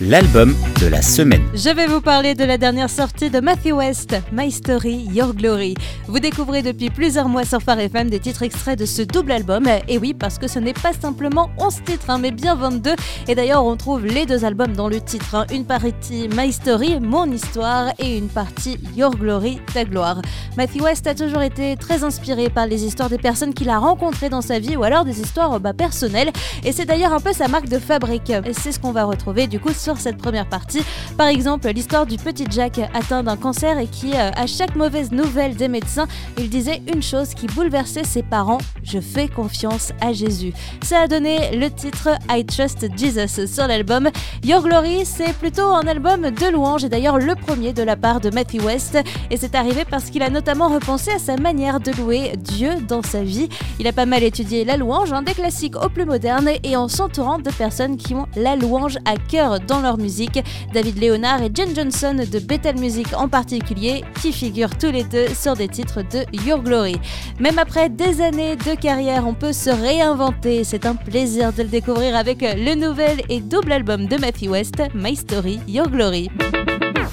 l'album de la semaine. Je vais vous parler de la dernière sortie de Matthew West, My Story, Your Glory. Vous découvrez depuis plusieurs mois sur Phare FM des titres extraits de ce double album. Et oui, parce que ce n'est pas simplement 11 titres, hein, mais bien 22. Et d'ailleurs, on trouve les deux albums dans le titre. Hein. Une partie My Story, mon histoire, et une partie Your Glory, ta gloire. Matthew West a toujours été très inspiré par les histoires des personnes qu'il a rencontrées dans sa vie ou alors des histoires bah, personnelles. Et c'est d'ailleurs un peu sa marque de fabrique. Et c'est ce qu'on va retrouver du coup sur cette première partie. Par exemple, l'histoire du petit Jack atteint d'un cancer et qui, euh, à chaque mauvaise nouvelle des médecins, il disait une chose qui bouleversait ses parents Je fais confiance à Jésus. Ça a donné le titre I Trust Jesus sur l'album. Your Glory, c'est plutôt un album de louanges et d'ailleurs le premier de la part de Matthew West. Et c'est arrivé parce qu'il a notamment repensé à sa manière de louer Dieu dans sa vie. Il a pas mal étudié la louange, un des classiques au plus moderne, et en s'entourant de personnes qui ont la louange à cœur dans leur musique. David Leonard et Jen Johnson de Bethel Music en particulier, qui figurent tous les deux sur des titres de Your Glory. Même après des années de carrière, on peut se réinventer. C'est un plaisir de le découvrir avec le nouvel et double album de Matthew West, My Story, Your Glory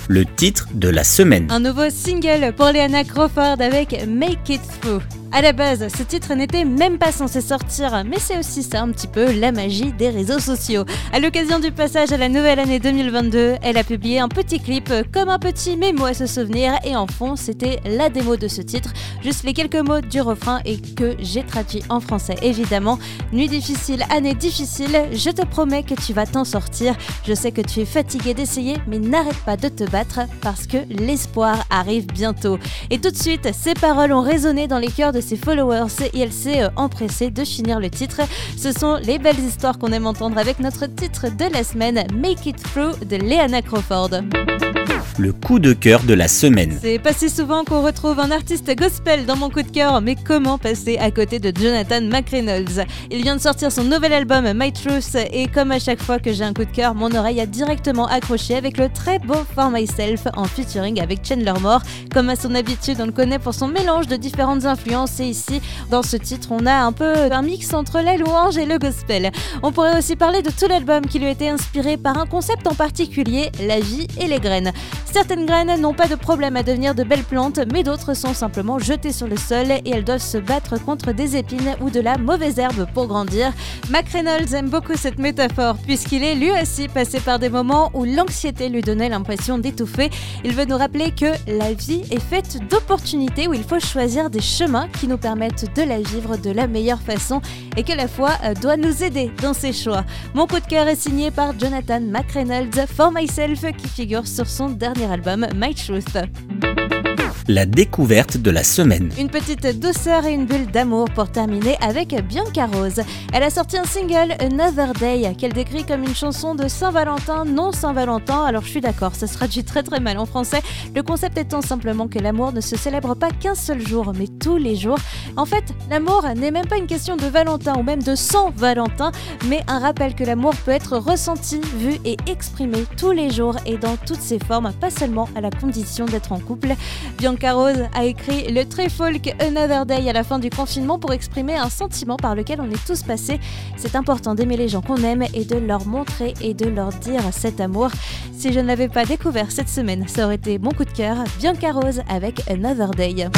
le titre de la semaine. Un nouveau single pour Leanna Crawford avec Make It Through. À la base, ce titre n'était même pas censé sortir, mais c'est aussi ça un petit peu la magie des réseaux sociaux. À l'occasion du passage à la nouvelle année 2022, elle a publié un petit clip comme un petit mémo à se souvenir et en fond, c'était la démo de ce titre, juste les quelques mots du refrain et que j'ai traduit en français évidemment. Nuit difficile, année difficile, je te promets que tu vas t'en sortir. Je sais que tu es fatigué d'essayer, mais n'arrête pas de te battre parce que l'espoir arrive bientôt. Et tout de suite, ces paroles ont résonné dans les cœurs de ses followers et elle s'est euh, empressée de finir le titre. Ce sont les belles histoires qu'on aime entendre avec notre titre de la semaine, Make It Through de Leanna Crawford le coup de cœur de la semaine. C'est pas si souvent qu'on retrouve un artiste gospel dans mon coup de cœur, mais comment passer à côté de Jonathan McReynolds? Il vient de sortir son nouvel album My Truth et comme à chaque fois que j'ai un coup de cœur, mon oreille a directement accroché avec le très beau For Myself en featuring avec Chandler Moore. Comme à son habitude, on le connaît pour son mélange de différentes influences et ici, dans ce titre, on a un peu un mix entre la louange et le gospel. On pourrait aussi parler de tout l'album qui lui été inspiré par un concept en particulier, la vie et les graines. Certaines graines n'ont pas de problème à devenir de belles plantes, mais d'autres sont simplement jetées sur le sol et elles doivent se battre contre des épines ou de la mauvaise herbe pour grandir. Mac Reynolds aime beaucoup cette métaphore puisqu'il est lui aussi passé par des moments où l'anxiété lui donnait l'impression d'étouffer. Il veut nous rappeler que la vie est faite d'opportunités où il faut choisir des chemins qui nous permettent de la vivre de la meilleure façon et que la foi euh, doit nous aider dans ses choix. Mon coup de cœur est signé par Jonathan McReynolds For Myself qui figure sur son dernier album My Truth la découverte de la semaine. Une petite douceur et une bulle d'amour pour terminer avec Bianca Rose. Elle a sorti un single Another Day qu'elle décrit comme une chanson de Saint-Valentin, non Saint-Valentin. Alors je suis d'accord, ça se traduit très très mal en français. Le concept étant simplement que l'amour ne se célèbre pas qu'un seul jour, mais tous les jours. En fait, l'amour n'est même pas une question de Valentin ou même de Saint-Valentin, mais un rappel que l'amour peut être ressenti, vu et exprimé tous les jours et dans toutes ses formes, pas seulement à la condition d'être en couple. Rose a écrit le très folk Another Day à la fin du confinement pour exprimer un sentiment par lequel on est tous passés. C'est important d'aimer les gens qu'on aime et de leur montrer et de leur dire cet amour. Si je ne l'avais pas découvert cette semaine, ça aurait été mon coup de cœur, Bianca Rose avec Another Day.